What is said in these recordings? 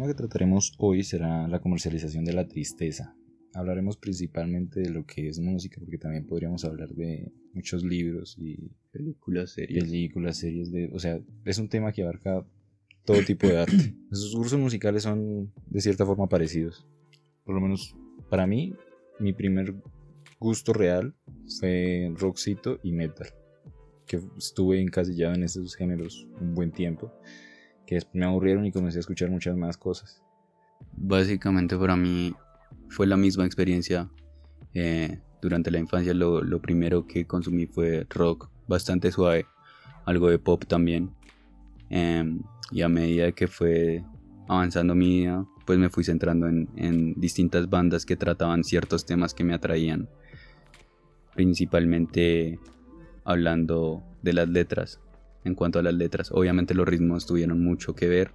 tema que trataremos hoy será la comercialización de la tristeza. Hablaremos principalmente de lo que es música, porque también podríamos hablar de muchos libros y películas, series. Películas, series de, o sea, es un tema que abarca todo tipo de arte. Esos cursos musicales son de cierta forma parecidos. Por lo menos para mí, mi primer gusto real fue rockcito y metal. Que estuve encasillado en esos géneros un buen tiempo. Que me aburrieron y comencé a escuchar muchas más cosas. Básicamente para mí fue la misma experiencia. Eh, durante la infancia lo, lo primero que consumí fue rock bastante suave, algo de pop también. Em, y a medida que fue avanzando mi vida, pues me fui centrando en, en, distintas bandas que trataban ciertos temas que me atraían, principalmente hablando de las letras. En cuanto a las letras, obviamente los ritmos tuvieron mucho que ver.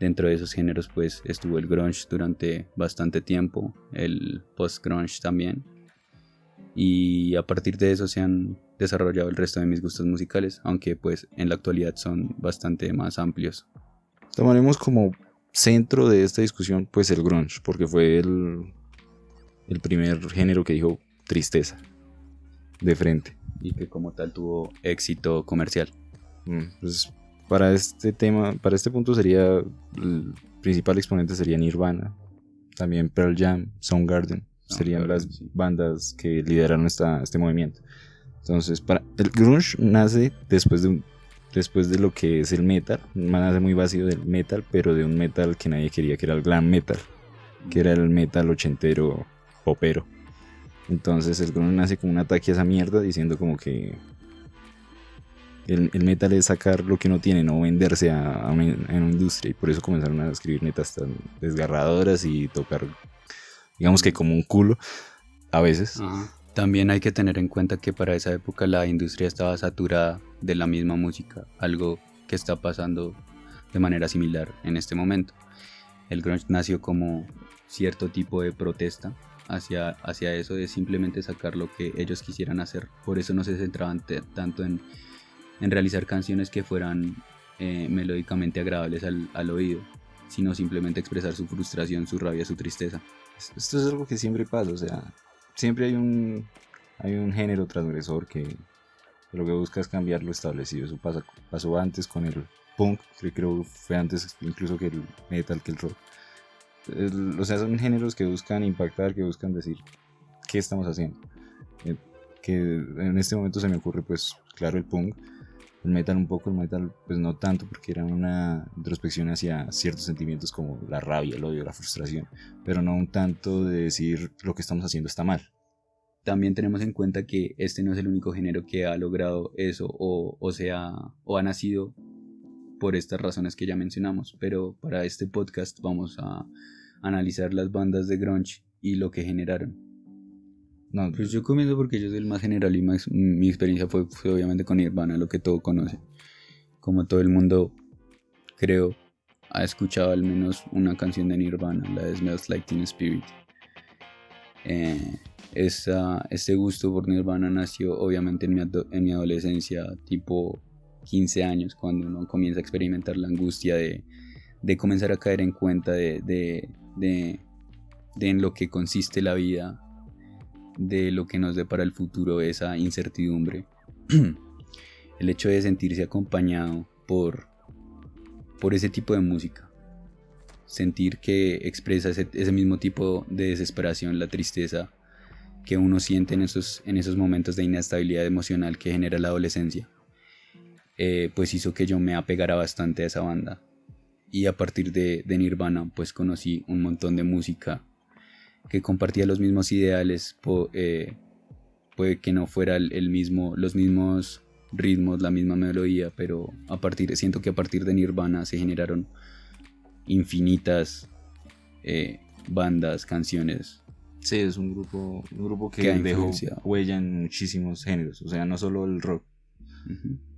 Dentro de esos géneros pues estuvo el grunge durante bastante tiempo, el post-grunge también. Y a partir de eso se han desarrollado el resto de mis gustos musicales, aunque pues en la actualidad son bastante más amplios. Tomaremos como centro de esta discusión pues el grunge, porque fue el, el primer género que dijo tristeza de frente. Y que como tal tuvo éxito comercial. Mm, pues para este tema, para este punto sería el principal exponente sería Nirvana, también Pearl Jam, Soundgarden, serían las bandas que lideraron esta, este movimiento. Entonces, para, el grunge nace después de, después de lo que es el metal, nace muy vacío del metal, pero de un metal que nadie quería, que era el glam metal, que era el metal ochentero popero. Entonces el grunge nace como un ataque a esa mierda, diciendo como que el, metal es sacar lo que no tiene, no venderse a, una, industria. Y por eso comenzaron a escribir netas tan desgarradoras y tocar, digamos que como un culo, a veces. También hay que tener en cuenta que para esa época la industria estaba saturada de la misma música, algo que está pasando de manera similar en este momento. El grunge nació como cierto tipo de protesta hacia, hacia eso de simplemente sacar lo que ellos quisieran hacer. Por eso no se centraban tanto en, en, realizar canciones que fueran eh, melódicamente agradables al, al oído, sino simplemente expresar su frustración, su rabia, su tristeza. Esto es algo que siempre pasa, o sea, siempre hay un, hay un género transgresor que, lo que busca es cambiar lo establecido. Eso pasa, pasó antes con el punk, que creo fue antes incluso que el metal, que el rock. o sea, son géneros que buscan impactar, que buscan decir qué estamos haciendo. Eh, que en este momento se me ocurre, pues, claro, el punk. El metal un poco, el metal pues no tanto porque era una introspección hacia ciertos sentimientos como la rabia, el odio, la frustración, pero no un tanto de decir lo que estamos haciendo está mal. También tenemos en cuenta que este no es el único género que ha logrado eso o, o sea o ha nacido por estas razones que ya mencionamos, pero para este podcast vamos a analizar las bandas de grunge y lo que generaron. No, pues yo comienzo porque yo soy el más general y mi experiencia fue, obviamente con Nirvana, lo que todo conoce. Como todo el mundo, creo, ha escuchado al menos una canción de Nirvana, la de Smells Like Teen Spirit. Eh, este gusto por Nirvana nació obviamente en mi, en mi adolescencia, tipo 15 años, cuando uno comienza a experimentar la angustia de, de comenzar a caer en cuenta de, de, de en lo que consiste la vida de lo que nos depara el futuro, esa incertidumbre. el hecho de sentirse acompañado por, por ese tipo de música. Sentir que expresa ese, mismo tipo de desesperación, la tristeza que uno siente en esos, en esos momentos de inestabilidad emocional que genera la adolescencia. Eh, pues hizo que yo me apegara bastante a esa banda. Y a partir de, de Nirvana, pues conocí un montón de música que compartía los mismos ideales, eh, puede que no fuera el, mismo, los mismos ritmos, la misma melodía, pero a partir, siento que a partir de Nirvana se generaron infinitas eh, bandas, canciones. Sí, es un grupo, un grupo que, dejó huella en muchísimos géneros, o sea, no solo el rock.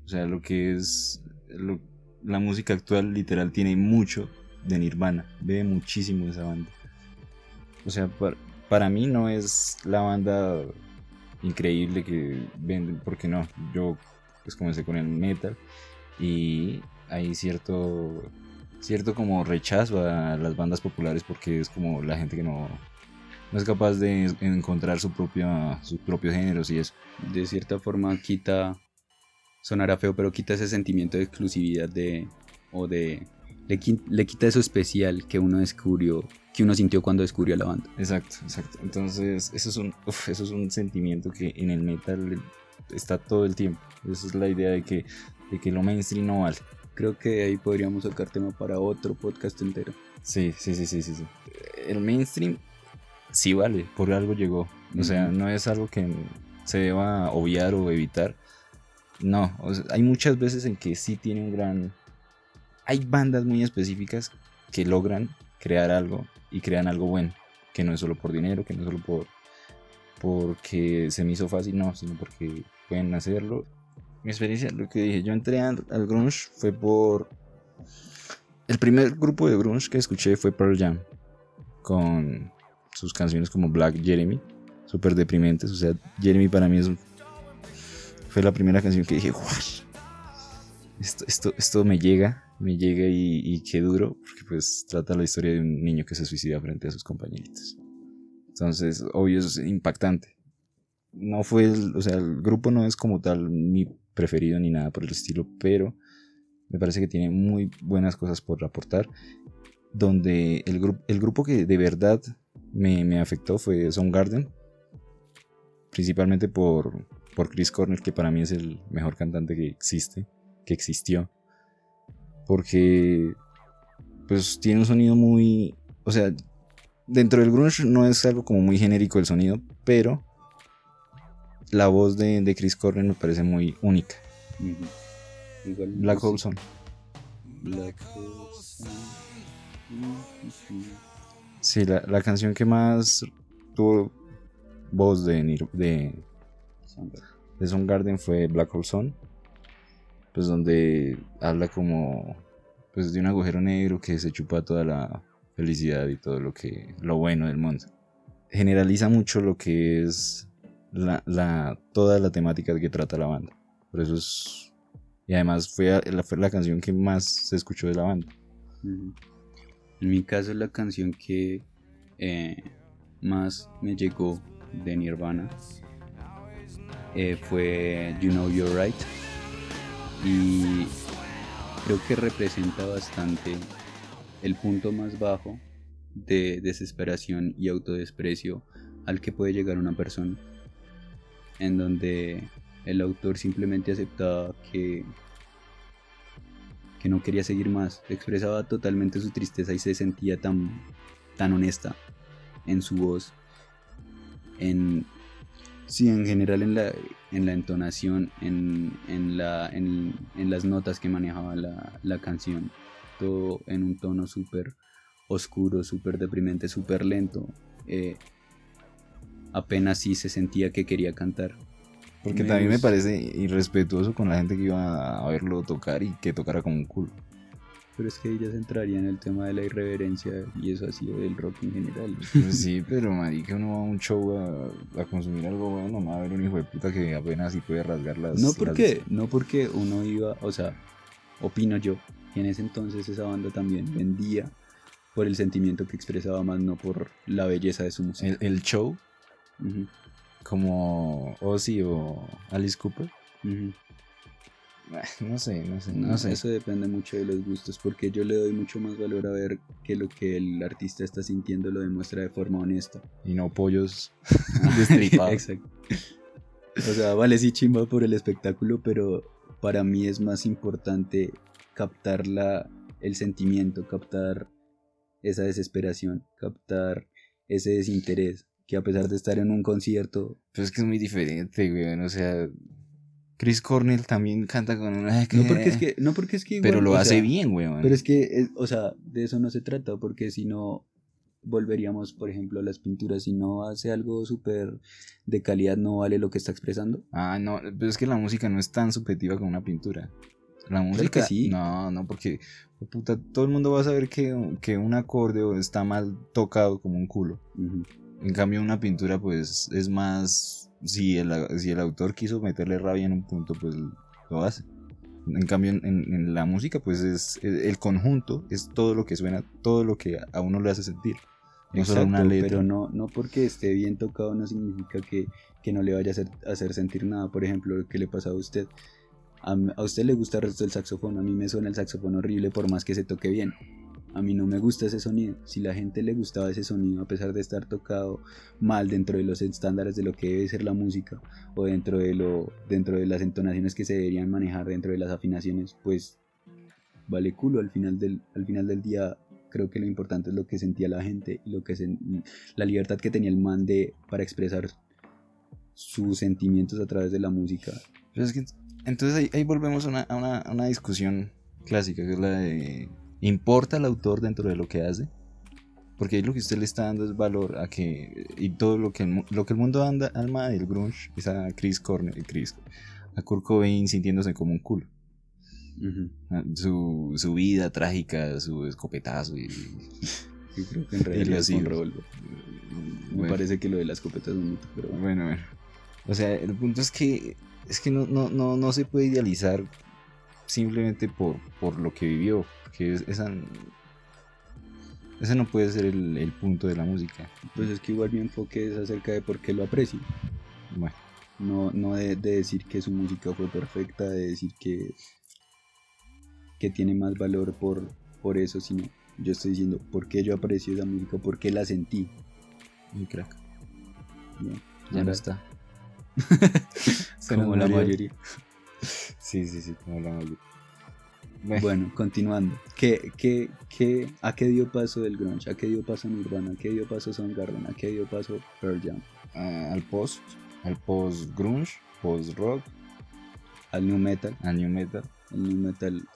O sea, lo que es la música actual literal tiene mucho de Nirvana, ve muchísimo esa banda. O sea, para, mí no es la banda increíble que venden, porque no, yo pues comencé con el metal y hay cierto cierto como rechazo a las bandas populares porque es como la gente que no, no es capaz de encontrar su propia, sus propios géneros y eso. De cierta forma quita, sonará feo, pero quita ese sentimiento de exclusividad de, o de, le, le quita eso especial que uno descubrió, que uno sintió cuando descubrió la banda. Exacto, exacto. Entonces, eso es un, eso es un sentimiento que en el metal está todo el tiempo. Esa es la idea de que, de que lo mainstream no vale. Creo que ahí podríamos sacar tema para otro podcast entero. Sí, sí, sí, sí, sí. sí. El mainstream sí vale, por algo llegó. O sea, no es algo que se deba obviar o evitar. No, hay muchas veces en que sí tiene un gran... Hay bandas muy específicas que logran crear algo y crean algo bueno, que no es solo por dinero, que no es solo por porque se me hizo fácil, no, sino porque pueden hacerlo. Mi experiencia, lo que dije, yo entré al, grunge fue por... El primer grupo de grunge que escuché fue Pearl Jam, con sus canciones como Black Jeremy, súper deprimentes, o sea, Jeremy para mí es fue la primera canción que dije, esto, esto, esto me llega, me llega y, y qué duro, porque pues trata la historia de un niño que se suicida frente a sus compañeritos. Entonces, obvio, es impactante. No fue, o sea, el grupo no es como tal mi preferido ni nada por el estilo, pero me parece que tiene muy buenas cosas por aportar. Donde el, el grupo que de verdad me, afectó fue Soundgarden, principalmente por, por Chris Cornell, que para mí es el mejor cantante que existe, que existió. Porque pues tiene un sonido muy, o sea, dentro del grunge no es algo como muy genérico el sonido, pero la voz de, Chris Cornell me parece muy única. Black Hole Sun. Black Hole Sí, la, canción que más tuvo voz de, de, de Soundgarden fue Black Hole Sun. Pues donde habla como pues de un agujero negro que se chupa toda la felicidad y todo lo que lo bueno del mundo. Generaliza mucho lo que es la, toda la temática que trata la banda. Por eso es. Y además fue la, fue la canción que más se escuchó de la banda. En mi caso, la canción que eh, más me llegó de Nirvana eh, fue You Know You're Right. Y creo que representa bastante el punto más bajo de desesperación y autodesprecio al que puede llegar una persona en donde el autor simplemente aceptaba que, que no quería seguir más, expresaba totalmente su tristeza y se sentía tan, tan honesta en su voz, en, sí, en general en la, en la entonación, en, en, la, en, las notas que manejaba la, la canción, todo en un tono súper oscuro, súper deprimente, súper lento. Eh, apenas sí se sentía que quería cantar. Porque también me parece irrespetuoso con la gente que iba a verlo tocar y que tocara como un culo. Pero es que ella se entraría en el tema de la irreverencia y eso ha sido del rock en general. Pues sí, pero marica, uno va a un show a, consumir algo bueno, no va a ver un hijo de puta que apenas sí puede rasgar las... No porque, no porque uno iba, o sea, opino yo, que en ese entonces esa banda también vendía por el sentimiento que expresaba más, no por la belleza de su música. el show como Ozzy o Alice Cooper. No sé, no sé, no, sé. Eso depende mucho de los gustos, porque yo le doy mucho más valor a ver que lo que el artista está sintiendo lo demuestra de forma honesta. Y no pollos destripados. Exacto. O sea, vale, sí chimba por el espectáculo, pero para mí es más importante captar la, el sentimiento, captar esa desesperación, captar ese desinterés, que a pesar de estar en un concierto. Pues es que es muy diferente, güey. O sea, Chris Cornell también canta con una. No porque es que. No porque es que pero lo hace bien, güey. Pero es que, o sea, de eso no se trata, porque si no. Volveríamos, por ejemplo, a las pinturas. Si no hace algo súper de calidad, no vale lo que está expresando. Ah, no, pero es que la música no es tan subjetiva como una pintura. La música. sí. No, no, porque puta, todo el mundo va a saber que, que un acorde está mal tocado como un culo. En cambio, una pintura, pues, es más. Si el, si el autor quiso meterle rabia en un punto, pues lo hace. En cambio, en, en la música, pues es el conjunto, es todo lo que suena, todo lo que a uno le hace sentir. No solo una letra. Pero no, no porque esté bien tocado no significa que, que no le vaya a hacer, hacer, sentir nada. Por ejemplo, lo que le pasa a usted. A, a usted le gusta el resto del saxofón, a mí me suena el saxofón horrible por más que se toque bien a mí no me gusta ese sonido. Si la gente le gustaba ese sonido, a pesar de estar tocado mal dentro de los estándares de lo que debe ser la música, o dentro de, lo, dentro de las entonaciones que se deberían manejar, dentro de las afinaciones, pues vale culo. Al final del, al final del día, creo que lo importante es lo que sentía la gente, lo que la libertad que tenía el man de, para expresar sus sentimientos a través de la música. entonces ahí, volvemos a una, a, una, a una discusión clásica, que es la de ¿Importa el autor dentro de lo que hace? Porque ahí lo que usted le está dando es valor a que. Y todo lo que, lo que el mundo anda, alma del grunge es a Chris Cornell, Chris, a Kurt Cobain sintiéndose como un culo. su, su, vida trágica, su escopetazo y. creo que en realidad es un revólver. Me parece que lo de la escopeta es un mito, pero bueno. Bueno, O sea, el punto es que. Es que no, no, no, no se puede idealizar simplemente por, por lo que vivió que esa, ese no puede ser el, punto de la música. Pues es que igual mi enfoque es acerca de por qué lo aprecio. Bueno. No, no de, decir que su música fue perfecta, de decir que, que tiene más valor por, por eso, sino yo estoy diciendo por qué yo aprecio esa música, por qué la sentí. Crack. ya no está. como la mayoría. Sí, sí, sí, como la mayoría. Bueno, continuando. ¿Qué, qué, qué, ¿A qué dio paso el grunge? ¿A qué dio paso Nirvana? ¿A qué dio paso Soundgarden? ¿A qué dio paso Pearl Jam? al post, al post grunge, post rock, al new metal, al new metal, al new metal.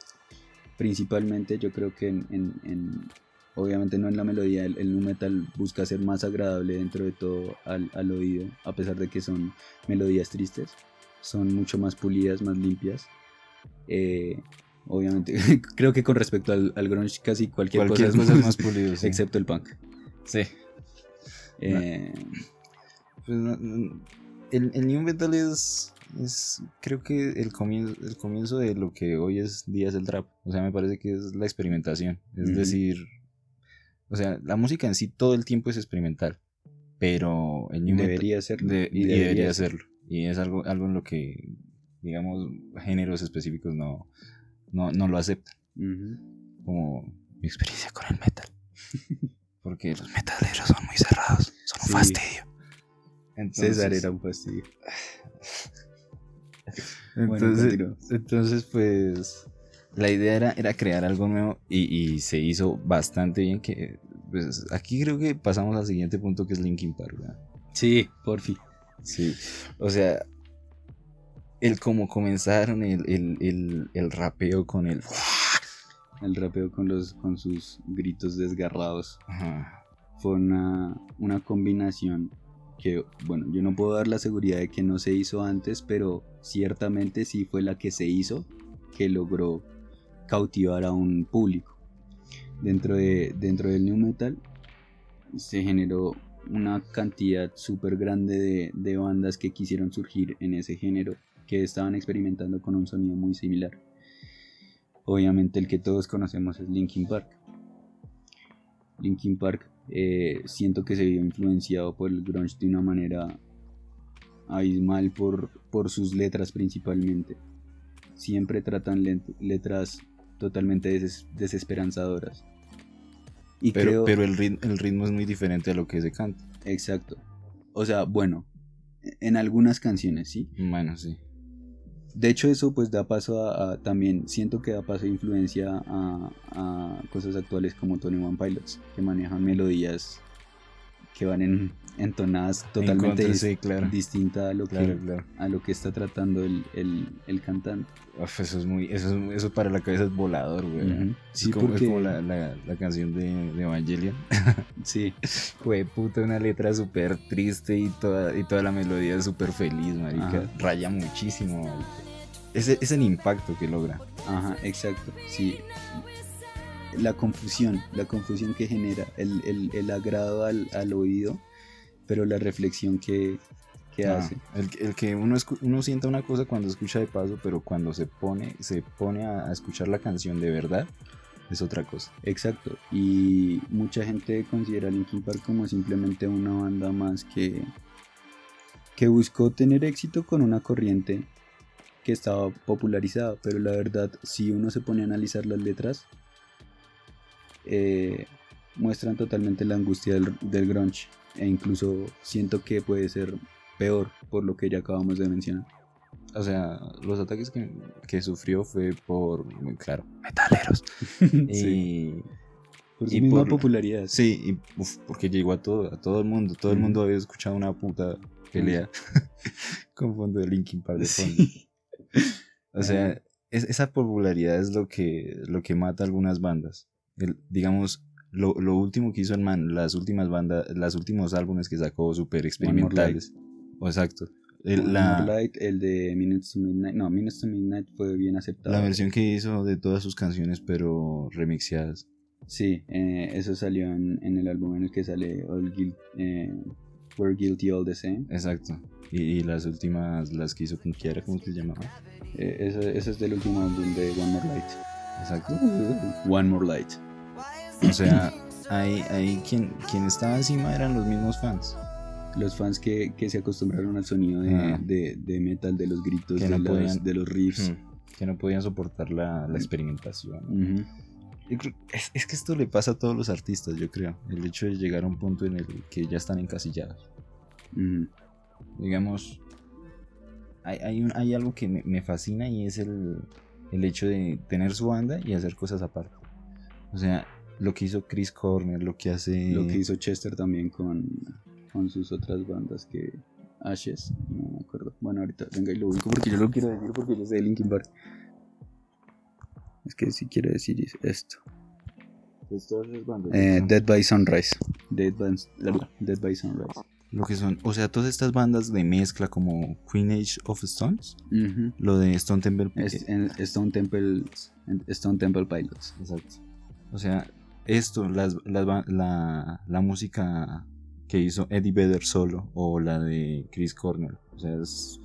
Principalmente, yo creo que en, en, obviamente no en la melodía, el, el, new metal busca ser más agradable dentro de todo al, al oído, a pesar de que son melodías tristes, son mucho más pulidas, más limpias. Eh, obviamente. Creo que con respecto al, grunge casi cualquier, cosa es más, pulido, excepto el punk. Sí. Eh, pues, el, el, new metal es, es creo que el comienzo, el comienzo de lo que hoy es día es el trap. O sea, me parece que es la experimentación. Es decir, o sea, la música en sí todo el tiempo es experimental. Pero el new debería metal serlo. y, debería, serlo. Y es algo, algo en lo que, digamos, géneros específicos no, no, no lo aceptan. Como mi experiencia con el metal. Porque los metaleros son muy cerrados, son un fastidio. Entonces, César era un fastidio. entonces, entonces, pues, la idea era, era crear algo nuevo y, se hizo bastante bien. Que, pues, aquí creo que pasamos al siguiente punto que es Linkin Park. Sí, por fin. Sí, o sea, el cómo comenzaron, el, rapeo con el... El rapeo con, los, con sus gritos desgarrados. Fue una, una combinación que, bueno, yo no puedo dar la seguridad de que no se hizo antes, pero ciertamente sí fue la que se hizo, que logró cautivar a un público. Dentro, de, dentro del new metal se generó una cantidad súper grande de, de, bandas que quisieron surgir en ese género que estaban experimentando con un sonido muy similar. Obviamente el que todos conocemos es Linkin Park. Linkin Park eh, siento que se vio influenciado por el grunge de una manera abismal por, por sus letras principalmente. Siempre tratan letras totalmente desesperanzadoras. Y pero pero el, ritmo, el ritmo es muy diferente a lo que se canta. Exacto. O sea, bueno, en algunas canciones, ¿sí? Bueno, sí de hecho eso pues da paso a, también siento que da paso a influencia a, cosas actuales como Tony One Pilots que manejan melodías que van en entonadas totalmente distintas a lo que a lo que está tratando el, el, cantante. Eso es muy eso, eso para la cabeza es volador güey. Es, como, la, la, canción de, de Evangelion. Sí. Fue puta una letra súper triste y toda y toda la melodía es súper feliz marica. Raya muchísimo ese es el impacto que logra. Ajá exacto sí. La confusión la confusión que genera el, el, el agrado al, al oído pero la reflexión que, ¿Qué Ah, hace? El, que- el que uno, uno sienta una cosa cuando escucha de paso, pero cuando se pone, se pone a, a escuchar la canción de verdad, es otra cosa. Exacto. Y mucha gente considera a Linkin Park como simplemente una banda más que, que buscó tener éxito con una corriente que estaba popularizada. Pero la verdad, si uno se pone a analizar las letras, eh, muestran totalmente la angustia del, del grunge. E incluso siento que puede ser peor por lo que ya acabamos de mencionar. O sea, los ataques que, que sufrió fue por, claro, metaleros. Sí. Y, Por su y misma por- popularidad. sí, y, uf, porque llegó a todo, a todo el mundo. Todo el mundo había escuchado una puta pelea con fondo de Linkin Park de fondo. Sí. O sea, es- esa popularidad es lo que, lo que mata a algunas bandas. El- digamos, lo, lo último que hizo el man, las últimas bandas, los últimos álbumes que sacó súper experimentales. O exacto. El- la, Light, el de Minutes to Midnight. No, Minutes to Midnight fue bien aceptado. la versión que hizo de todas sus canciones, pero remixeadas. Sí, eh, eso salió en, en el álbum en el que sale All Guil- eh, We're Guilty All the Same. Exacto. Y, y las últimas, las que hizo con Kiara, ¿cómo se llamaba? Eh, eso, eso es del último álbum de One More Light. Exacto. One More Light. O sea, ahí, ahí quien, quien estaba encima eran los mismos fans. Los fans que, que se acostumbraron al sonido de, Ah. de, de metal, de los gritos, de, no los, podían- de los riffs. Mm, Que no podían soportar la, la experimentación. Ujú. Yo creo- Es, es que esto le pasa a todos los artistas, yo creo. El hecho de llegar a un punto en el que ya están encasillados. Digamos, hay, hay, un- hay algo que me, me fascina y es el, el hecho de tener su banda y hacer cosas aparte. O sea, lo que hizo Chris Corner, lo que hace... Lo que hizo Chester también con, con sus otras bandas que. Ashes, no me acuerdo. Bueno, ahorita venga y lo ubico porque yo lo quiero decir porque yo sé de Linkin Park. Es que si quiero decir es esto. Eh, Dead by Sunrise. Dead by, Dead by Sunrise. Lo que son, o sea, todas estas bandas de mezcla como Queen Age of Stones, lo de Stone Temple Es- en Stone Temple Stone Temple Pilots. Exacto. O sea, esto, las, la, la música que hizo Eddie Vedder solo o la de Chris Cornell. O sea, es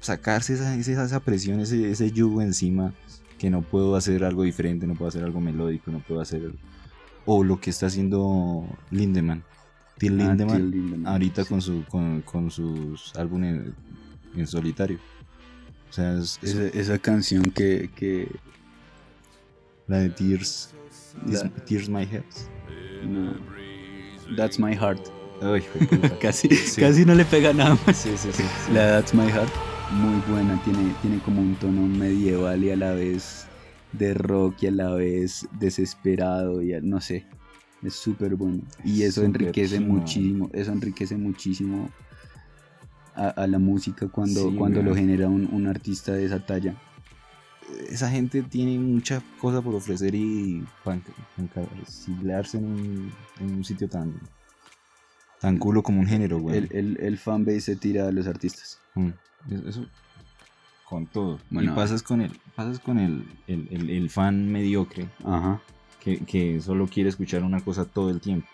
sacarse esa, esa, esa presión, ese, ese yugo encima que no puedo hacer algo diferente, no puedo hacer algo melódico, no puedo hacer... O lo que está haciendo Lindemann. Till Ah, Lindemann, Till Lindemann, ahorita sí. con, su, con, con sus álbumes en solitario. O sea, es, es Esa, esa canción que, que la de Tears, Tears My Heart. no, That's My Heart. Ay. Casi, Sí. casi no le pega nada más. Sí, sí, sí. sí. La That's My Heart, muy buena, tiene, tiene como un tono medieval y a la vez de rock y a la vez desesperado y a- no sé, es súper bueno. Y eso enriquece muchísimo, eso enriquece muchísimo a, a la música cuando, Sí, cuando lo genera un, un artista de esa talla. Esa gente tiene mucha cosa por ofrecer y para encarcilarse en un, en un sitio tan tan culo como un género, güey. El, el, el fanbase se tira a los artistas. Mm. Eso, con todo. Bueno. y pasas con el, pasas con el, el, el- el fan mediocre Ajá. que, que solo quiere escuchar una cosa todo el tiempo.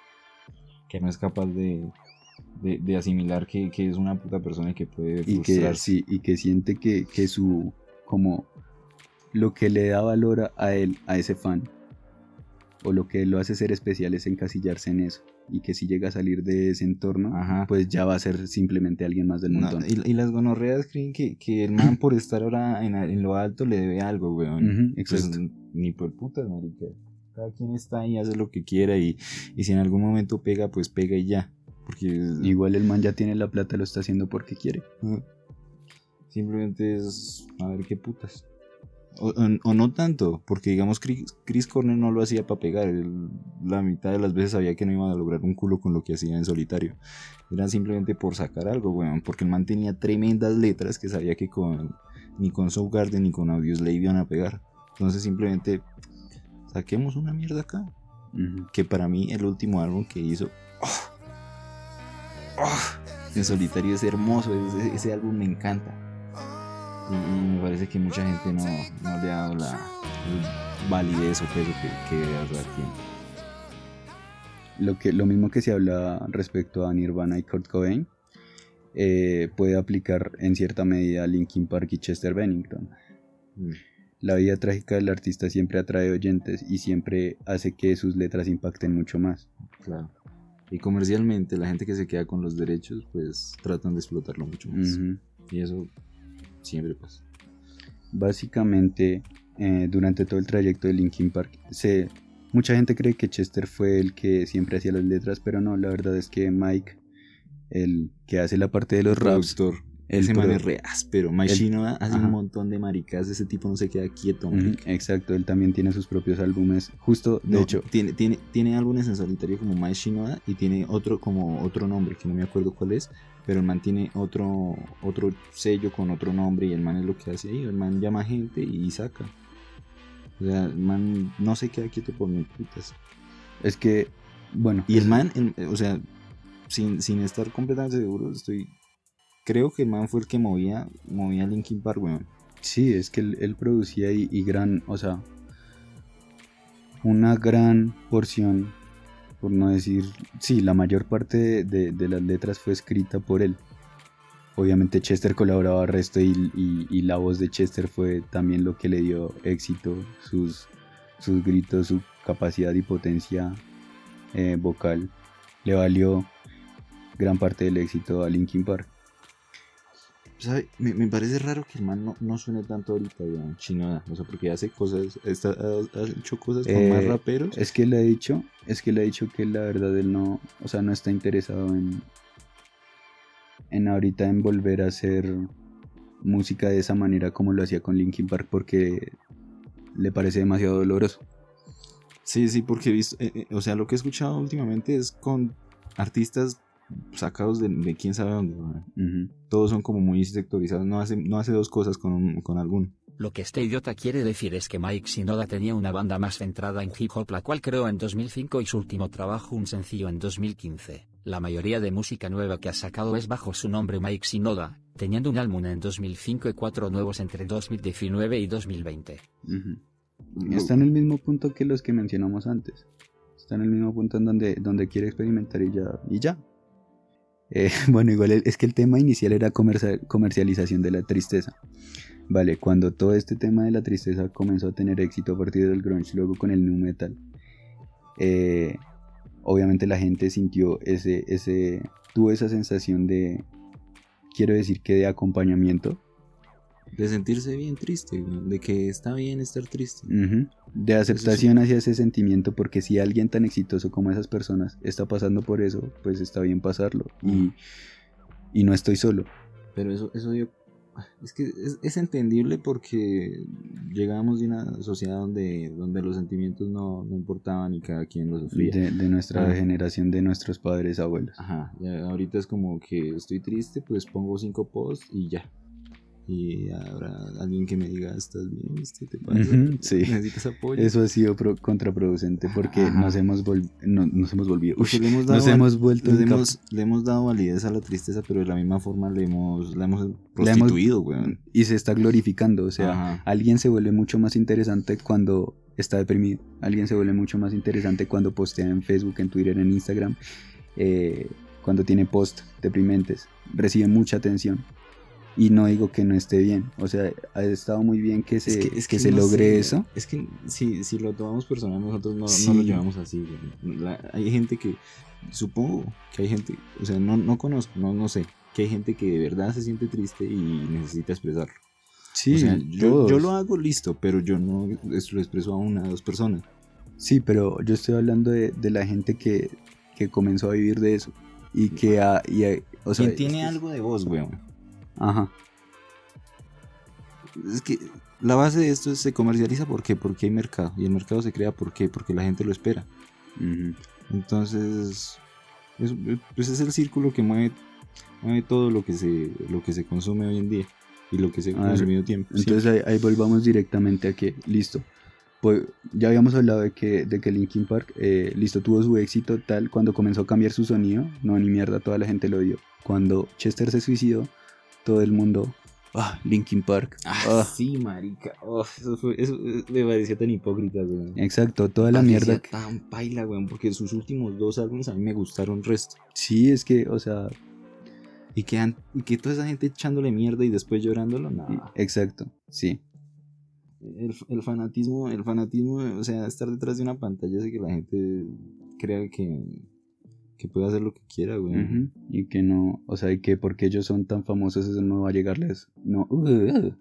Que no es capaz de, de, de asimilar que, que es una puta persona y que puede y que frustrarse. sí, y que siente que, que su como lo que le da valor a- él, a ese fan, o lo que lo hace ser especial es encasillarse en eso. Y que si llega a salir de ese entorno, Ajá. pues ya va a ser simplemente alguien más del No, montón. y, y las gonorreas creen que, que el man por estar ahora en, en lo alto le debe algo, weón. Pues, exacto. ni por putas, marica. Cada quien está ahí, hace lo que quiera y, y si en algún momento pega, pues pega y ya. Porque Igual el man ya tiene la plata, lo está haciendo porque quiere. Simplemente es a ver qué putas. O, o- o no tanto, porque digamos Chris, Chris Cornell no lo hacía para pegar. él la mitad de las veces sabía que no iba a lograr un culo con lo que hacía en solitario. Era simplemente por sacar algo, weón. Porque el man tenía tremendas letras que sabía que con ni con Soundgarden ni con Audioslave iban a pegar. Entonces simplemente saquemos una mierda acá. Que para mí el último álbum que hizo ¡oh! ¡oh! en solitario es hermoso. Ese, ese álbum me encanta. Y, y me parece que mucha gente no, no le ha dado la validez o peso que, que de verdad tiene. Lo, que, lo mismo que se habla respecto a Nirvana y Kurt Cobain, eh, puede aplicar en cierta medida a Linkin Park y Chester Bennington. Mm. La vida trágica del artista siempre atrae oyentes y siempre hace que sus letras impacten mucho más. Claro. Y comercialmente, la gente que se queda con los derechos, pues tratan de explotarlo mucho más. Y eso siempre pasa. Básicamente, eh, durante todo el trayecto de Linkin Park, se, mucha gente cree que Chester fue el que siempre hacía las letras, pero no, la verdad es que Mike, el que hace la parte de los raps, el Ese man es re áspero. Mike Shinoda hace Ajá. un montón de maricas. Ese tipo no se queda quieto. Marica. exacto, él también tiene sus propios álbumes, justo, de No, hecho, tiene, tiene, tiene álbumes en solitario como Mike Shinoda y tiene otro como otro nombre que no me acuerdo cuál es, pero el man tiene otro otro sello con otro nombre y el man es lo que hace ahí, el man llama gente y saca. O sea, el man no se queda quieto por ni putas. es que, bueno, Y el man, o sea, sin, sin estar completamente seguro, estoy creo que el man fue el que movía movía Linkin Park, weón. Sí, es que él, él producía y, y gran, o sea, una gran porción, por no decir, sí, la mayor parte de, de- las letras fue escrita por él. Obviamente Chester colaboraba al resto y, y- y la voz de Chester fue también lo que le dio éxito, sus, sus gritos, su capacidad y potencia eh, vocal. Le valió gran parte del éxito a Linkin Park. ¿Sabe? Me, me parece raro que el man no, no suene tanto ahorita, weón, Shinoda. O sea, porque hace cosas, está, ha, ha hecho cosas con Eh, más raperos. Es que le ha dicho, es que le ha dicho que la verdad él no, o sea, no está interesado en, en ahorita en volver a hacer música de esa manera como lo hacía con Linkin Park porque le parece demasiado doloroso. Sí, sí, porque he visto, eh, eh, o sea, lo que he escuchado últimamente es con artistas sacados de, de quién sabe dónde. weón. Ujú. Todos son como muy sectorizados, no hace, no hace dos cosas con, un- con alguno. Lo que este idiota quiere decir es que Mike Shinoda tenía una banda más centrada en hip hop la cual creó en 2005 y su último trabajo un sencillo en 2015. La mayoría de música nueva que ha sacado es bajo su nombre Mike Shinoda, teniendo un álbum en 2005 y cuatro nuevos entre 2019 y 2020. Ujú. Está en el mismo punto que los que mencionamos antes. Está en el mismo punto en donde, donde quiere experimentar y ya. Y ya. Eh, bueno, igual es que el tema inicial era comercial- comercialización de la tristeza. Vale, cuando todo este tema de la tristeza comenzó a tener éxito a partir del grunge, luego con el nu metal, eh, obviamente la gente sintió ese, ese, tuvo esa sensación de, quiero decir que de acompañamiento, De sentirse bien triste, de que está bien estar triste. De aceptación hacia ese sentimiento, porque si alguien tan exitoso como esas personas está pasando por eso, pues está bien pasarlo. Y, y no estoy solo. Pero eso, eso yo. Es que es, es entendible porque llegamos de una sociedad donde, donde los sentimientos no, no importaban y cada quien los sufría. De, de nuestra Ah. generación, de nuestros padres, abuelos. Ajá, ya ahorita es como que estoy triste, pues pongo cinco posts y ya. Y habrá alguien que me diga, ¿estás bien? ¿Este te pasa? Sí. ¿Necesitas apoyo? Eso ha sido pro- contraproducente porque nos hemos, no- nos hemos volvido. Uy, le hemos dado, nos hemos vuelto le hemos, le hemos dado validez a la tristeza, pero de la misma forma le hemos, la hemos prostituido, weón. y se está glorificando. O sea, Ajá. alguien se vuelve mucho más interesante cuando está deprimido. Alguien se vuelve mucho más interesante cuando postea en Facebook, en Twitter, en Instagram. eh, cuando tiene posts deprimentes. Recibe mucha atención. Y no digo que no esté bien. O sea, ha estado muy bien que se, que, se no logre sé, eso. Es que si, si lo tomamos personal, nosotros no, no Sí. lo llevamos así. La- hay gente que, supongo que hay gente, o sea, no, no conozco, no, no sé, que hay gente que de verdad se siente triste y necesita expresarlo. Sí, o sea, yo, yo lo hago listo, pero yo no es- lo expreso a una o dos personas. Sí, pero yo estoy hablando de, de la gente que, que comenzó a vivir de eso. Y que ha, y o sea, Quien tiene es- algo de voz, weón. Ajá. Es que la base de esto es, se comercializa ¿por qué? porque hay mercado. Y el mercado se crea ¿por qué? porque la gente lo espera. Ujú. Entonces, es, pues es el círculo que mueve, mueve todo lo que, se, lo que se consume hoy en día y lo que se ha A ver, consumido tiempo. Entonces ahí, ahí volvamos directamente a que, listo. Pues ya habíamos hablado de que, de que Linkin Park, eh, listo, tuvo su éxito tal cuando comenzó a cambiar su sonido. No, ni mierda, toda la gente lo odió. Cuando Chester se suicidó, todo el mundo, ah, Linkin Park. Ah, ah". sí, marica. Oh, eso, fue- eso me parecía tan hipócrita, weón. Exacto, toda la Parecía mierda. que- tan paila, weón, porque sus últimos dos álbumes a mí me gustaron resto. Sí, es que, o sea, Y que, y que toda esa gente echándole mierda y después llorándolo, no. Exacto, sí. El, el fanatismo, el fanatismo, o sea, estar detrás de una pantalla hace que la gente crea que, que puede hacer lo que quiera, güey. Y que no, o sea, y que porque ellos son tan famosos eso no va a llegarles, no, uh,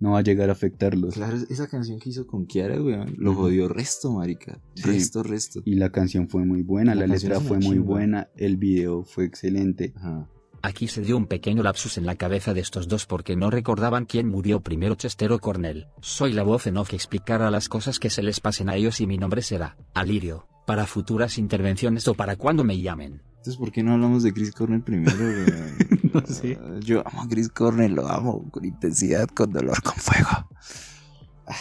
no va a llegar a afectarlos. Claro, esa canción que hizo con Kiara, güey, lo jodió resto, marica. Sí. Resto, resto. Y la canción fue muy buena, La letra fue muy buena, el video fue excelente. Ajá. Aquí se dio un pequeño lapsus en la cabeza de estos dos porque no recordaban quién murió primero Chester o Cornell. Soy la voz en off que explicará las cosas que se les pasen a ellos y mi nombre será Alirio, para futuras intervenciones o para cuando me llamen. Entonces, ¿por qué no hablamos de Chris Cornell primero? No sé. Ah, Yo amo a Chris Cornell, lo amo con intensidad, con dolor, con fuego. Ah,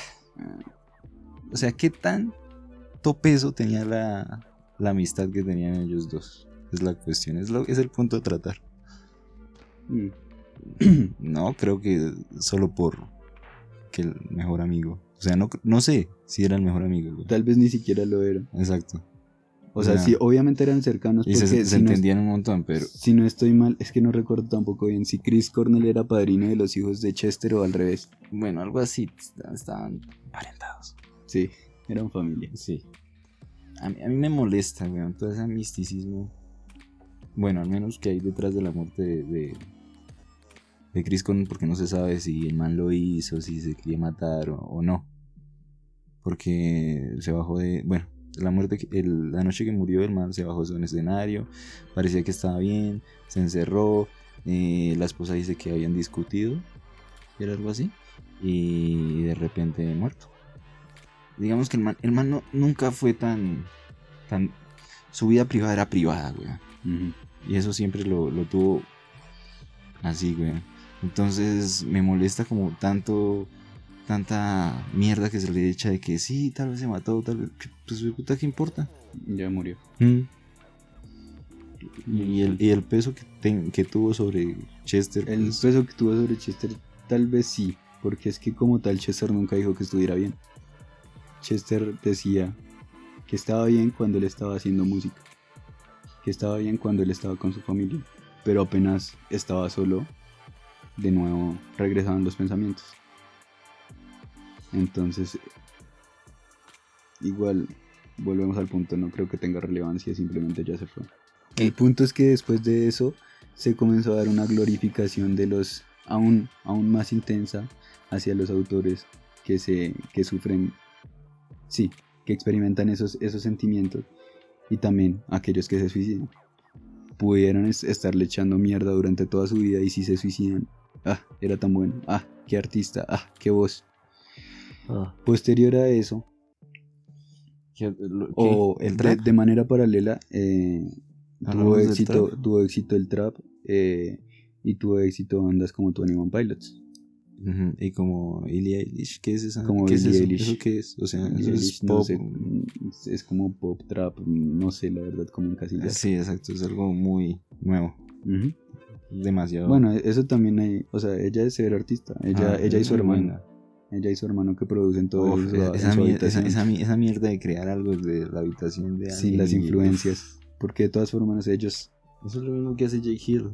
O sea, ¿qué tanto peso tenía la, la amistad que tenían ellos dos? Es la cuestión, es, lo, es el punto a tratar. Mm. No, creo que solo por que el mejor amigo. O sea, no, no sé si era el mejor amigo. güey. Tal vez ni siquiera lo era. Exacto. O sea, Ya. sí, obviamente eran cercanos Y porque se, se si, no, entendían un montón, pero si no estoy mal, es que no recuerdo tampoco bien si Chris Cornell era padrino de los hijos de Chester o al revés. bueno, algo así. est- Estaban parentados. Sí, eran familia. Sí. A mí, a mí me molesta, weón, todo ese misticismo. Bueno, al menos que hay detrás de la muerte de, de, de Chris Cornell, porque no se sabe si el man lo hizo, si se quería matar o, o no. Porque se bajó de. Bueno, la muerte, el- la noche que murió el man se bajó de un escenario, parecía que estaba bien, se encerró. eh, la esposa dice que habían discutido, era algo así, y de repente muerto digamos que el man, el man no- nunca fue tan, tan... Su vida privada era privada, güey. Y eso siempre lo, lo tuvo así, güey. Entonces me molesta como tanto, tanta mierda que se le echa de que sí, tal vez se mató, tal vez... Pues, puta, ¿qué importa? Ya murió. Y el, y el peso que, que tuvo sobre Chester. El pues, peso que tuvo sobre Chester, tal vez sí, porque es que como tal Chester nunca dijo que estuviera bien. Chester decía que estaba bien cuando él estaba haciendo música, que estaba bien cuando él estaba con su familia, pero apenas estaba solo, de nuevo regresaban los pensamientos. Entonces, igual, volvemos al punto, no creo que tenga relevancia, simplemente ya se fue. El punto es que después de eso se comenzó a dar una glorificación de los aún, aún más intensa hacia los autores que se que sufren sí que experimentan esos esos sentimientos y también aquellos que se suicidan pudieron es- estarle echando mierda durante toda su vida y si se suicidan ah era tan bueno ah qué artista ah qué voz ah, posterior a eso o el de, trap. de manera paralela eh, tuvo éxito tuvo éxito el trap eh, y tuvo éxito bandas como Twenty One Pilots Y como Billie Eilish, ¿qué es esa? Como ¿Qué es eso? Eilish. ¿Eso qué es? O sea, eso es no pop. sé, es como pop trap no sé la verdad cómo encasillar Sí, exacto, es algo muy nuevo. Demasiado. bueno eso también hay o sea ella es ser artista ella Ah, ella y su buena. ella y su hermano que producen todo Uf, eso esa, mierda de crear algo desde la habitación de sí las influencias porque de todas formas ellos Eso es lo mismo que hace Jake Hill.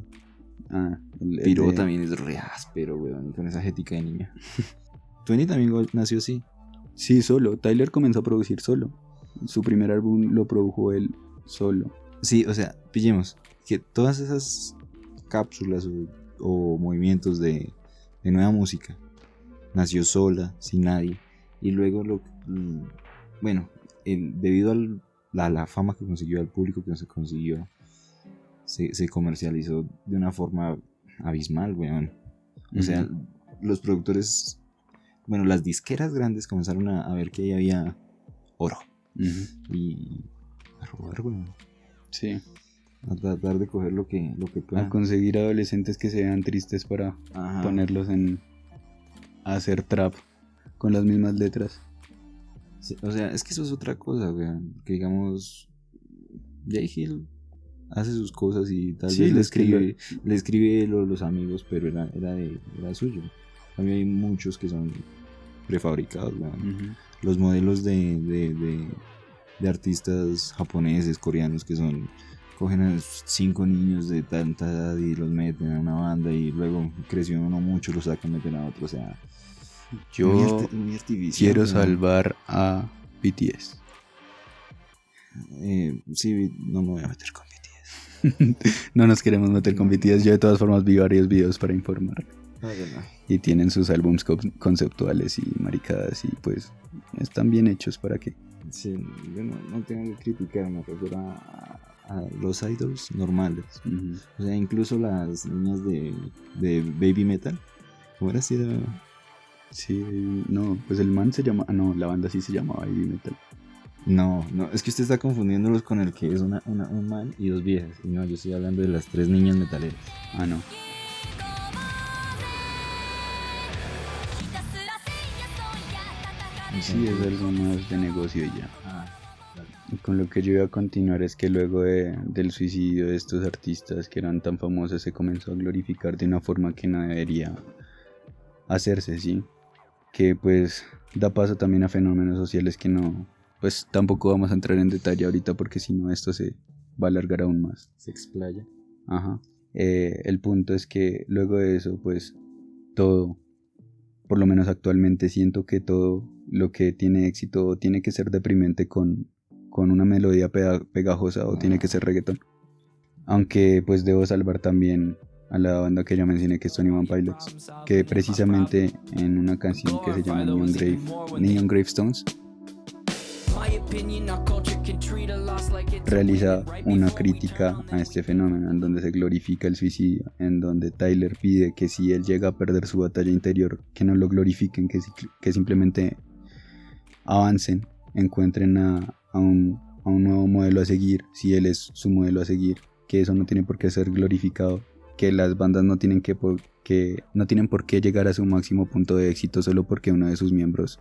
ah, el- el Piro de- también es re áspero, weón, con esa ética de niña. Twenty también nació así. Sí, solo. Tyler comenzó a producir solo. Su primer álbum lo produjo él solo. Sí, o sea, pillemos que todas esas cápsulas o, o movimientos de, de nueva música nació sola, sin nadie. Y luego lo mm, bueno, el, debido a la, la fama que consiguió, al público que se consiguió, se, se comercializó de una forma abismal, weón. O sea, los productores, bueno, las disqueras grandes comenzaron a, a ver que ahí había oro. Y a robar, weón. Sí. A tratar de coger lo que, lo que A puedan. conseguir adolescentes que se vean tristes para Ajá. ponerlos en. a hacer trap con las mismas letras. Sí, o sea, es que eso es otra cosa, weón. Que digamos, Jay Hill hace sus cosas y tal Sí, vez le escribe, le escribe lo- los amigos, pero era, era, de, era suyo. También hay muchos que son prefabricados, weón. Los modelos de, de, de, de artistas japoneses, coreanos que son cogen a cinco niños de tanta edad y los meten a una banda y luego creció uno mucho los sacan meten a otro. O sea, Yo muy muy quiero salvar a BTS. Eh, sí, no me voy a meter con BTS. no nos queremos meter con BTS. Yo de todas formas vi varios videos para informar. Y tienen sus álbums co- conceptuales y maricadas y pues están bien hechos para que... Sí, yo no, no tengo que criticar, me refiero a, a los idols normales. O sea, incluso las niñas de, de Baby Metal. ¿Cómo era así? de- Sí, no, pues el man se llama... Ah, no, la banda sí se llamaba Heavy Metal. No, no, es que usted está confundiéndolos con el que es una, una- un man y dos viejas. Y no, yo estoy hablando de las tres niñas metaleras. Ah, no. Sí, es algo más de negocio y ya. Y con lo que yo iba a continuar es que luego de- del suicidio de estos artistas que eran tan famosos se comenzó a glorificar de una forma que no debería hacerse, ¿sí? Que pues da paso también a fenómenos sociales que no, pues tampoco vamos a entrar en detalle ahorita porque si no esto se va a alargar aún más. se explaya. Ajá. Eh, el punto es que luego de eso, pues todo, por lo menos actualmente siento que todo lo que tiene éxito tiene que ser deprimente con, con una melodía pega- pegajosa o tiene que ser reggaetón. Aunque pues debo salvar también a la banda que ya mencioné que es Tony One Pilots, que precisamente en una canción que se llama Neon, Grave, Neon Gravestones realiza una crítica a este fenómeno en donde se glorifica el suicidio, en donde Tyler pide que si él llega a perder su batalla interior, que no lo glorifiquen, que simplemente avancen, encuentren a, a un, a un nuevo modelo a seguir, si él es su modelo a seguir, que eso no tiene por qué ser glorificado, que las bandas no tienen que por, que no tienen por qué llegar a su máximo punto de éxito solo porque uno de sus miembros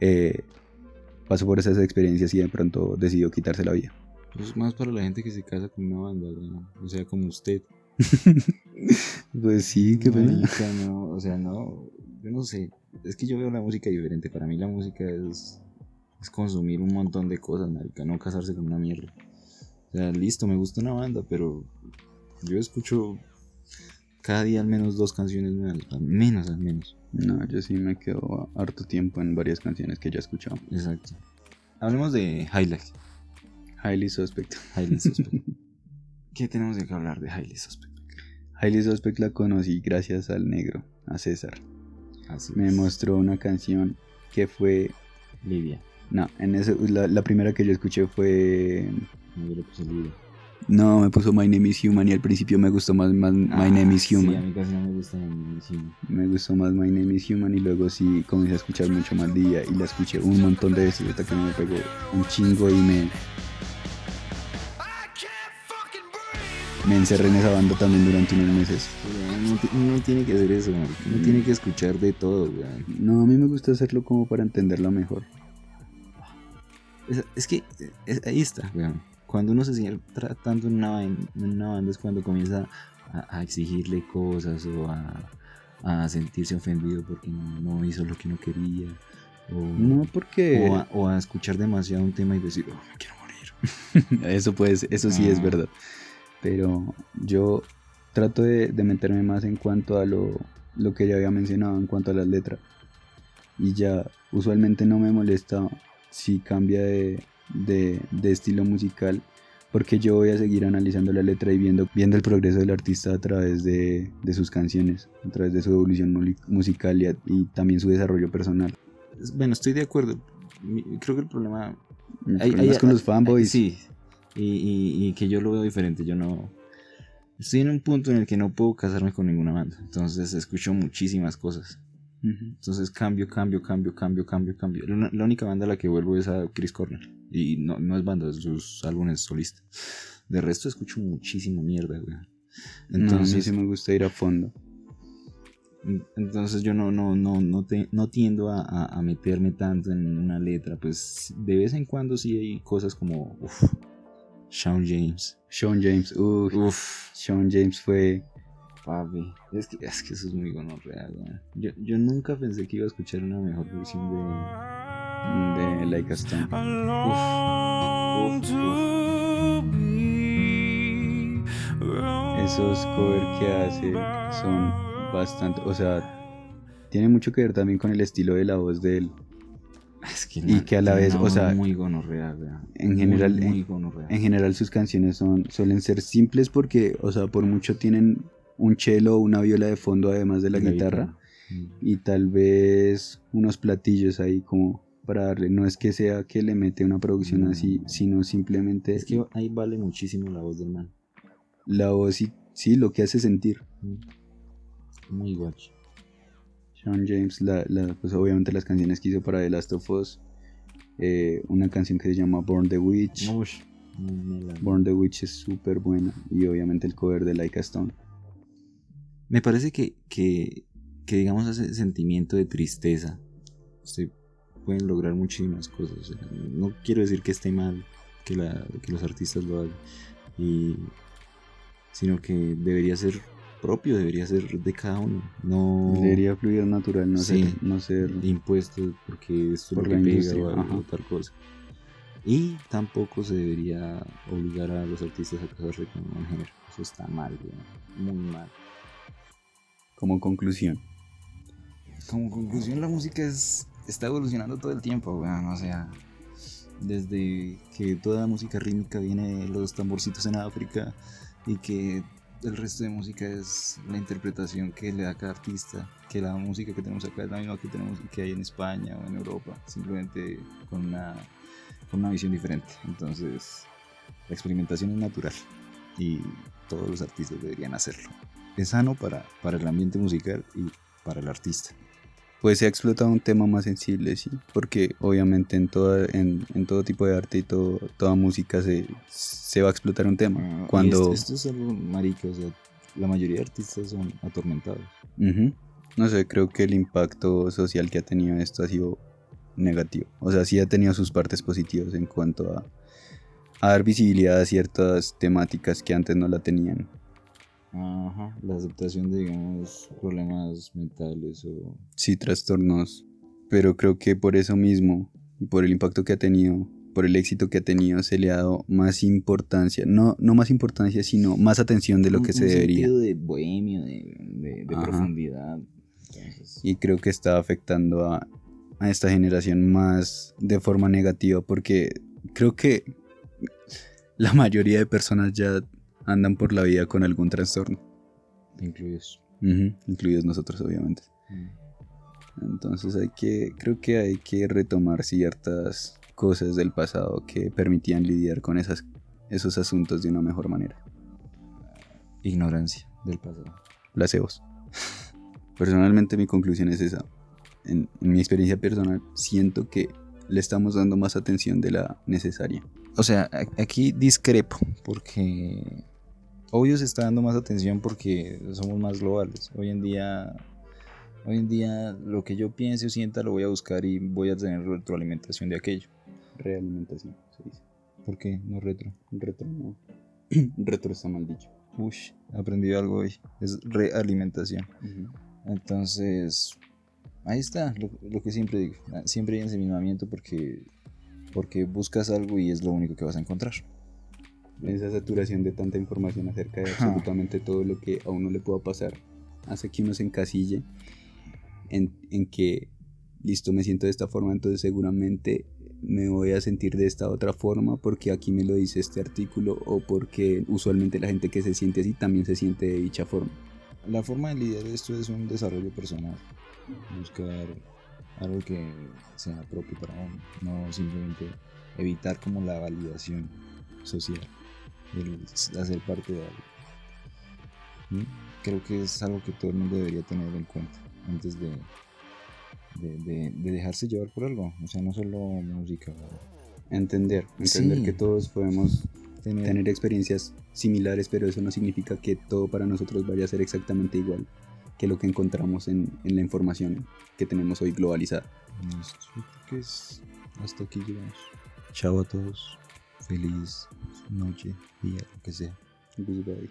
eh, pasó por esas experiencias y de pronto decidió quitarse la vida. Es más para la gente que se casa con una banda, ¿no? o sea, como usted. Pues sí, qué pena. No, o sea, no, yo no sé. Es que yo veo la música diferente. Para mí la música es, es consumir un montón de cosas, marica, no casarse con una mierda. O sea, listo, me gusta una banda, pero yo escucho cada día al menos dos canciones nuevas, al menos, al menos. No, yo sí me quedo harto tiempo en varias canciones que ya he escuchado. Exacto. Hablemos de Highlight. Highly Suspect. Highly Suspect. ¿Qué tenemos de que hablar de Highly Suspect? Highly Suspect la conocí gracias al negro, a César. Así Me es. mostró una canción que fue... Livia. No, en ese, la, la primera que yo escuché fue... No, yo le puse Livia. No, me puso My Name is Human y al principio me gustó más, más My Ah, Name is Sí, a Human. mí casi no me gusta My Name is Human. Me gustó más My Name is Human y luego sí comencé a escuchar mucho más Día y la escuché un montón de veces hasta que me pegó un chingo y me... Me encerré en esa banda también durante unos meses. Uno tiene que hacer eso. Uno tiene que escuchar de todo. No, a mí me gusta hacerlo como para entenderlo mejor. Es, es que es- ahí está, weón. Cuando uno se sigue tratando en una, en una banda es cuando comienza a, a exigirle cosas o a, a sentirse ofendido porque no, no hizo lo que uno quería. O, No, porque... o, a, o a escuchar demasiado un tema y decir, oh, me quiero morir. Eso pues, eso sí es Ah. verdad. Pero yo trato de, de meterme más en cuanto a lo, lo que ya había mencionado, en cuanto a las letras. Y ya usualmente no me molesta si cambia de, de- de estilo musical, porque yo voy a seguir analizando la letra y viendo, viendo el progreso del artista a través de, de sus canciones, a través de su evolución musical y, también su desarrollo personal. Bueno, estoy de acuerdo. Creo que el problema El Hay- problema hay- es con los fanboys. Sí. Y, y- y que yo lo veo diferente. Yo no. Estoy en un punto en el que no puedo casarme con ninguna banda. Entonces escucho muchísimas cosas. Entonces cambio, cambio, cambio, cambio, cambio, cambio. La, la única banda a la que vuelvo es a Chris Cornell. Y no, no es banda, es sus álbumes solistas. De resto escucho muchísima mierda, güey. No, a mí Entonces, sí me gusta ir a fondo. entonces yo no, no, no, no, te- no tiendo a, a- a meterme tanto en una letra. Pues de vez en cuando sí hay cosas como uf, Shawn James. Sean James, uff, Uf, Sean James fue papi. Es que, es que eso es muy gonorrea, güey. Yo, yo nunca pensé que iba a escuchar una mejor versión de. de Like a Stone. Uf, uf, uf. esos covers que hace son bastante, o sea, tiene mucho que ver también con el estilo de la voz de él. Es que Y que a la vez, o sea, muy gonorrea, en Muy, general, muy. En general sus canciones son suelen ser simples porque, o sea, por mucho tienen un cello o una viola de fondo además de la, guitarra Mm. y tal vez unos platillos ahí como para darle, no es que sea que le mete una producción No. así, sino simplemente Es que ahí vale muchísimo la voz del man. la voz y sí, lo que hace sentir. Mm. Muy guacho. Sean James, la, la- pues obviamente las canciones que hizo para The Last of Us, eh, una canción que se llama Born the Witch. Born the Witch es súper buena y obviamente el cover de Like a Stone. Me parece que, que, que, digamos, ese sentimiento de tristeza se pueden lograr muchísimas cosas. o sea, no quiero decir que esté mal que, la, que los artistas lo hagan, y, sino que debería ser propio, debería ser de cada uno. No Debería fluir natural, no Sí. ser, no ser impuestos porque esto Por lo que pega o algo, ajá. o tal cosa. Y tampoco se debería obligar a los artistas a casarse con un género. Eso está mal, muy mal. Como conclusión. Como conclusión, la música es, está evolucionando todo el tiempo. O sea, desde que toda música rítmica viene de los tamborcitos en África y que el resto de música es la interpretación que le da cada artista, que la música que tenemos acá es la misma que tenemos que hay en España o en Europa, simplemente con una, con una visión diferente. Entonces, la experimentación es natural y todos los artistas deberían hacerlo. Es sano para, para el ambiente musical y para el artista. Pues se ha explotado un tema más sensible, sí, porque obviamente en, toda, en, en todo tipo de arte y todo, toda música se, se va a explotar un tema. Ah, Cuando... Esto, esto es algo marica, o sea, la mayoría de artistas son atormentados. Ujú. No sé, creo que el impacto social que ha tenido esto ha sido negativo. O sea, sí ha tenido sus partes positivas en cuanto a, a dar visibilidad a ciertas temáticas que antes no la tenían. Ajá, la aceptación de, digamos, problemas mentales o... Sí, trastornos. Pero creo que por eso mismo y por el impacto que ha tenido, por el éxito que ha tenido, se le ha dado más importancia. No, no más importancia, sino más atención de lo un- que se un debería. sentido de bohemio, de, de- de profundidad. Entonces, y creo que está afectando a, a esta generación más de forma negativa porque creo que la mayoría de personas ya andan por la vida con algún trastorno. Ujú, incluidos nosotros obviamente. Entonces hay que, creo que hay que retomar ciertas cosas del pasado que permitían lidiar con esas, esos asuntos de una mejor manera. Ignorancia del pasado. placebos. Personalmente mi conclusión es esa. En, en mi experiencia personal siento que le estamos dando más atención de la necesaria. O sea, aquí discrepo, porque obvio se está dando más atención porque somos más globales. Hoy en día, hoy en día lo que yo piense o sienta lo voy a buscar y voy a tener retroalimentación de aquello. Realimentación, se dice. ¿Por qué? No retro. Retro no. Retro está mal dicho. Ush, aprendí algo hoy. Es realimentación. Entonces, ahí está, lo, lo que siempre digo. Siempre hay enseñamiento porque, porque buscas algo y es lo único que vas a encontrar. Esa saturación de tanta información acerca de absolutamente todo lo que a uno le pueda pasar hace que uno se encasille en, en que, listo, me siento de esta forma, entonces seguramente me voy a sentir de esta otra forma porque aquí me lo dice este artículo o porque usualmente la gente que se siente así también se siente de dicha forma. La forma de lidiar esto es un desarrollo personal. Buscar algo que sea propio para uno. No simplemente evitar como la validación social. El hacer parte de algo. ¿Mm? Creo que es algo que todo el mundo debería tener en cuenta antes de, de, de- de dejarse llevar por algo. O sea, no solo música. Entender, entender Sí. que todos podemos Tener, tener experiencias similares, pero eso no significa que todo para nosotros vaya a ser exactamente igual que lo que encontramos en, en la información que tenemos hoy globalizada. Creo que es hasta aquí llegamos. Chao a todos. Feliz noche, día, lo que sea. Goodbye.